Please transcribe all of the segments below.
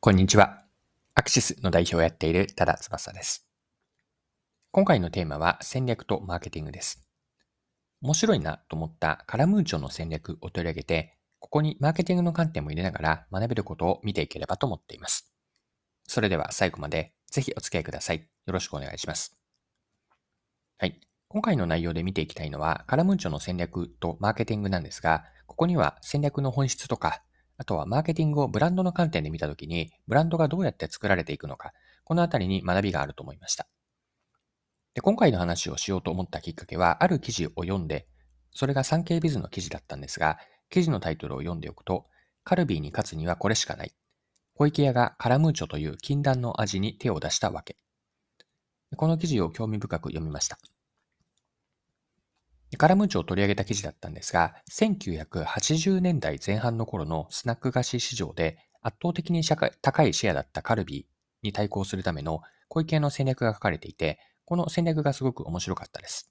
こんにちは。アクシスの代表をやっている多田翼です。今回のテーマは戦略とマーケティングです。面白いなと思ったカラムーチョの戦略を取り上げて、ここにマーケティングの観点も入れながら学べることを見ていければと思っています。それでは最後までぜひお付き合いください。よろしくお願いします。はい。今回の内容で見ていきたいのは、カラムーチョの戦略とマーケティングなんですが、ここには戦略の本質とかあとはマーケティングをブランドの観点で見たときに、ブランドがどうやって作られていくのか、このあたりに学びがあると思いました。で今回の話をしようと思ったきっかけは、ある記事を読んで、それが産経ビズの記事だったんですが、記事のタイトルを読んでおくと、カルビーに勝つにはこれしかない。小池屋がカラムーチョという禁断の味に手を出したわけ。この記事を興味深く読みました。カラムーチョを取り上げた記事だったんですが、1980年代前半の頃のスナック菓子市場で圧倒的に高いシェアだったカルビーに対抗するための小池の戦略が書かれていて、この戦略がすごく面白かったです。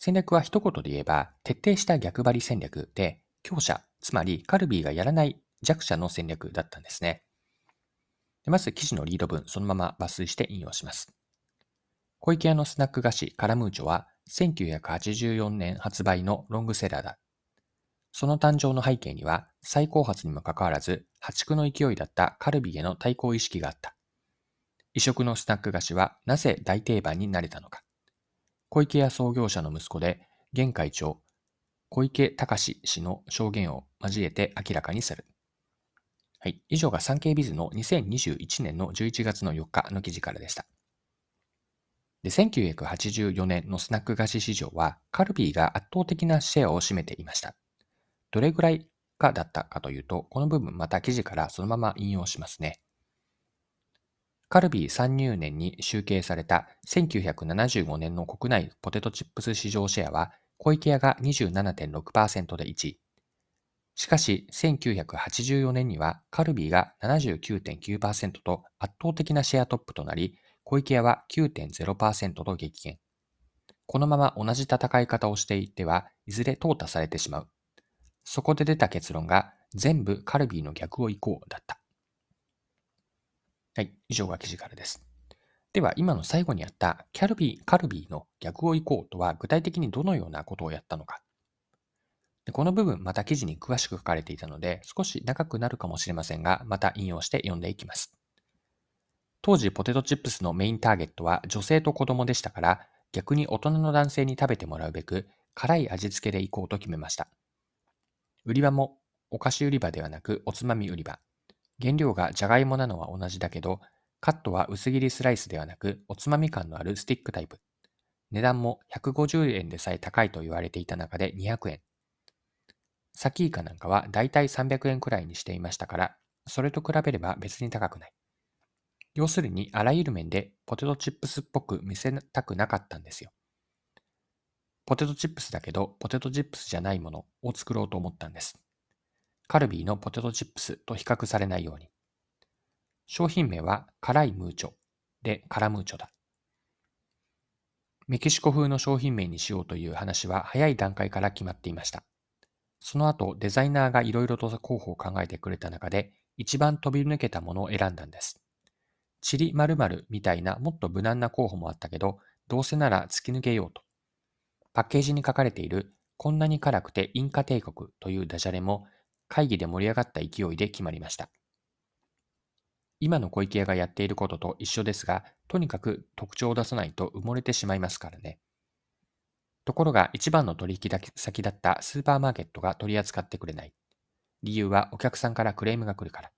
戦略は一言で言えば、徹底した逆張り戦略で、強者、つまりカルビーがやらない弱者の戦略だったんですね。まず記事のリード文、そのまま抜粋して引用します。小池屋のスナック菓子カラムーチョは1984年発売のロングセラーだ。その誕生の背景には、最高発にもかかわらず、破竹の勢いだったカルビへの対抗意識があった。異色のスナック菓子はなぜ大定番になれたのか。小池屋創業者の息子で、現会長、小池隆氏の証言を交えて明らかにする。はい。以上が産経ビズの2021年の11月の4日の記事からでした。で、1984年のスナック菓子市場は、カルビーが圧倒的なシェアを占めていました。どれぐらいかだったかというと、この部分また記事からそのまま引用しますね。カルビー参入年に集計された1975年の国内ポテトチップス市場シェアは、小池屋が27.6%で1位。しかし、1984年にはカルビーが79.9%と圧倒的なシェアトップとなり、小池屋は9.0%と激減。このまま同じ戦い方をしていっては、いずれ淘汰されてしまう。そこで出た結論が、全部カルビーの逆を行こうだった。はい、以上が記事からです。では、今の最後にあったキャルビー、カルビーの逆を行こうとは具体的にどのようなことをやったのか。でこの部分、また記事に詳しく書かれていたので、少し長くなるかもしれませんが、また引用して読んでいきます。当時ポテトチップスのメインターゲットは女性と子供でしたから、逆に大人の男性に食べてもらうべく、辛い味付けでいこうと決めました。売り場もお菓子売り場ではなくおつまみ売り場。原料がじゃがいもなのは同じだけど、カットは薄切りスライスではなくおつまみ感のあるスティックタイプ。値段も150円でさえ高いと言われていた中で200円。サキイカなんかはだいたい300円くらいにしていましたから、それと比べれば別に高くない。要するに、あらゆる面でポテトチップスっぽく見せたくなかったんですよ。ポテトチップスだけど、ポテトチップスじゃないものを作ろうと思ったんです。カルビーのポテトチップスと比較されないように。商品名は辛いムーチョでカラムーチョだ。メキシコ風の商品名にしようという話は早い段階から決まっていました。その後、デザイナーがいろいろと候補を考えてくれた中で、一番飛び抜けたものを選んだんです。チリ〇〇みたいなもっと無難な候補もあったけど、どうせなら突き抜けようと。パッケージに書かれている、こんなに辛くてインカ帝国というダジャレも会議で盛り上がった勢いで決まりました。今の小池屋がやっていることと一緒ですが、とにかく特徴を出さないと埋もれてしまいますからね。ところが一番の取引先だったスーパーマーケットが取り扱ってくれない。理由はお客さんからクレームが来るから。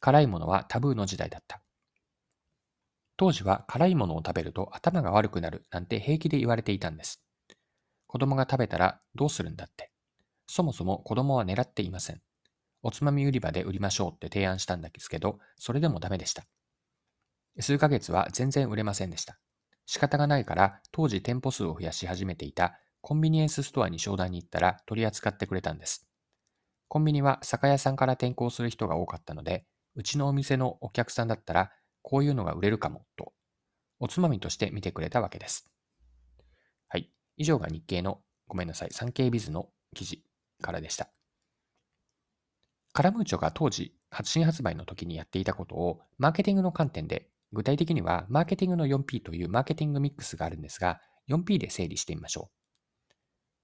辛いものはタブーの時代だった。当時は辛いものを食べると頭が悪くなるなんて平気で言われていたんです。子供が食べたらどうするんだって。そもそも子供は狙っていません。おつまみ売り場で売りましょうって提案したんですけど、それでもダメでした。数ヶ月は全然売れませんでした。仕方がないから当時店舗数を増やし始めていたコンビニエンスストアに商談に行ったら取り扱ってくれたんです。コンビニは酒屋さんから転校する人が多かったので、うちのお店のお客さんだったらこういうのが売れるかも、と、おつまみとして見てくれたわけです。はい。以上が日経の、ごめんなさい、産経ビズの記事からでした。カラムーチョが当時新発売の時にやっていたことを、マーケティングの観点で、具体的には、マーケティングの 4P というマーケティングミックスがあるんですが、4P で整理してみましょ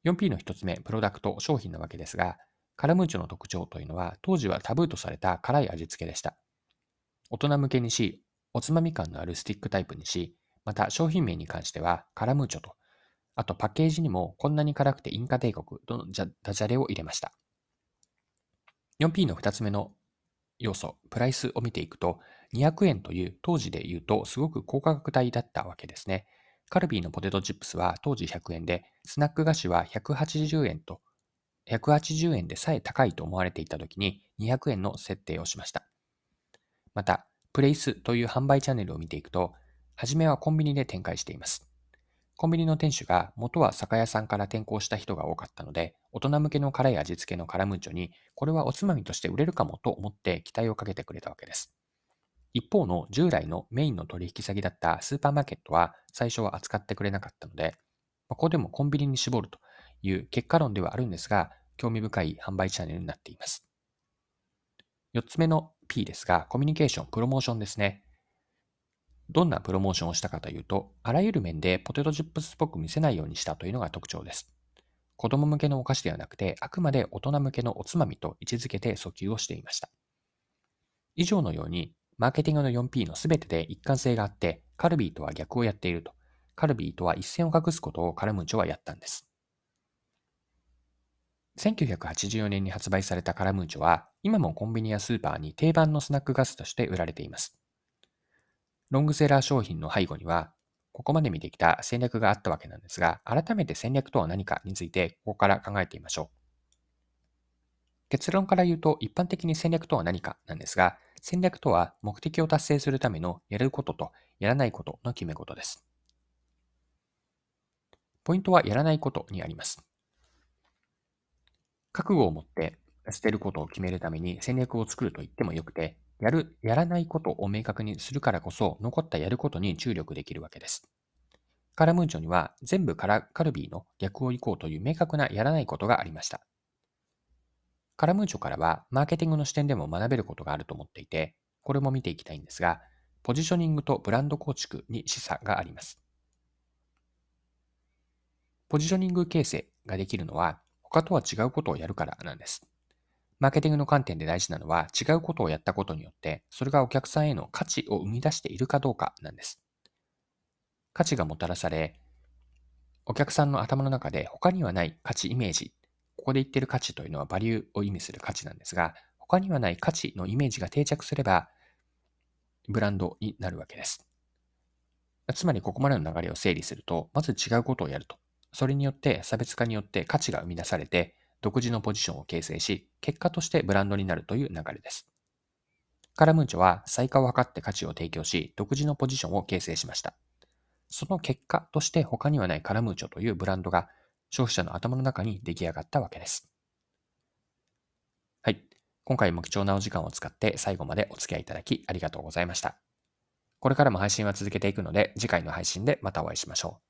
う。4P の1つ目、プロダクト、商品なわけですが、カラムーチョの特徴というのは、当時はタブーとされた辛い味付けでした。大人向けにし、おつまみ感のあるスティックタイプにし、また商品名に関してはカラムーチョと、あとパッケージにもこんなに辛くてインカ帝国とのダジャレを入れました。4P の2つ目の要素、プライスを見ていくと、200円という当時で言うとすごく高価格帯だったわけですね。カルビーのポテトチップスは当時100円で、スナック菓子は180円と180円でさえ高いと思われていた時に200円の設定をしました。また、プレイスという販売チャンネルを見ていくと、はじめはコンビニで展開しています。コンビニの店主が元は酒屋さんから転校した人が多かったので、大人向けの辛い味付けのカラムーチョに、これはおつまみとして売れるかもと思って期待をかけてくれたわけです。一方の従来のメインの取引先だったスーパーマーケットは最初は扱ってくれなかったので、ここでもコンビニに絞るという結果論ではあるんですが、興味深い販売チャンネルになっています。4つ目の P ですが、コミュニケーション、プロモーションですね。どんなプロモーションをしたかというと、あらゆる面でポテトチップスっぽく見せないようにしたというのが特徴です。子供向けのお菓子ではなくて、あくまで大人向けのおつまみと位置づけて訴求をしていました。以上のように、マーケティングの 4P の全てで一貫性があって、カルビーとは逆をやっていると。カルビーとは一線を画すことをカルムンチョはやったんです。1984年に発売されたカラムーチョは、今もコンビニやスーパーに定番のスナックガスとして売られています。ロングセラー商品の背後には、ここまで見てきた戦略があったわけなんですが、改めて戦略とは何かについて、ここから考えてみましょう。結論から言うと、一般的に戦略とは何かなんですが、戦略とは目的を達成するためのやることとやらないことの決め事です。ポイントはやらないことにあります。覚悟を持って捨てることを決めるために戦略を作ると言ってもよくて、やる、やらないことを明確にするからこそ、残ったやることに注力できるわけです。カラムーチョには全部カラカルビーの逆を行こうという明確なやらないことがありました。カラムーチョからはマーケティングの視点でも学べることがあると思っていて、これも見ていきたいんですが、ポジショニングとブランド構築に示唆があります。ポジショニング形成ができるのは、他とは違うことをやるからなんです。マーケティングの観点で大事なのは違うことをやったことによってそれがお客さんへの価値を生み出しているかどうかなんです。価値がもたらされお客さんの頭の中で他にはない価値イメージここで言ってる価値というのはバリューを意味する価値なんですが他にはない価値のイメージが定着すればブランドになるわけです。つまりここまでの流れを整理するとまず違うことをやるとそれによって差別化によって価値が生み出されて、独自のポジションを形成し、結果としてブランドになるという流れです。カラムーチョは最価を図って価値を提供し、独自のポジションを形成しました。その結果として他にはないカラムーチョというブランドが消費者の頭の中に出来上がったわけです。はい。今回も貴重なお時間を使って最後までお付き合いいただきありがとうございました。これからも配信は続けていくので、次回の配信でまたお会いしましょう。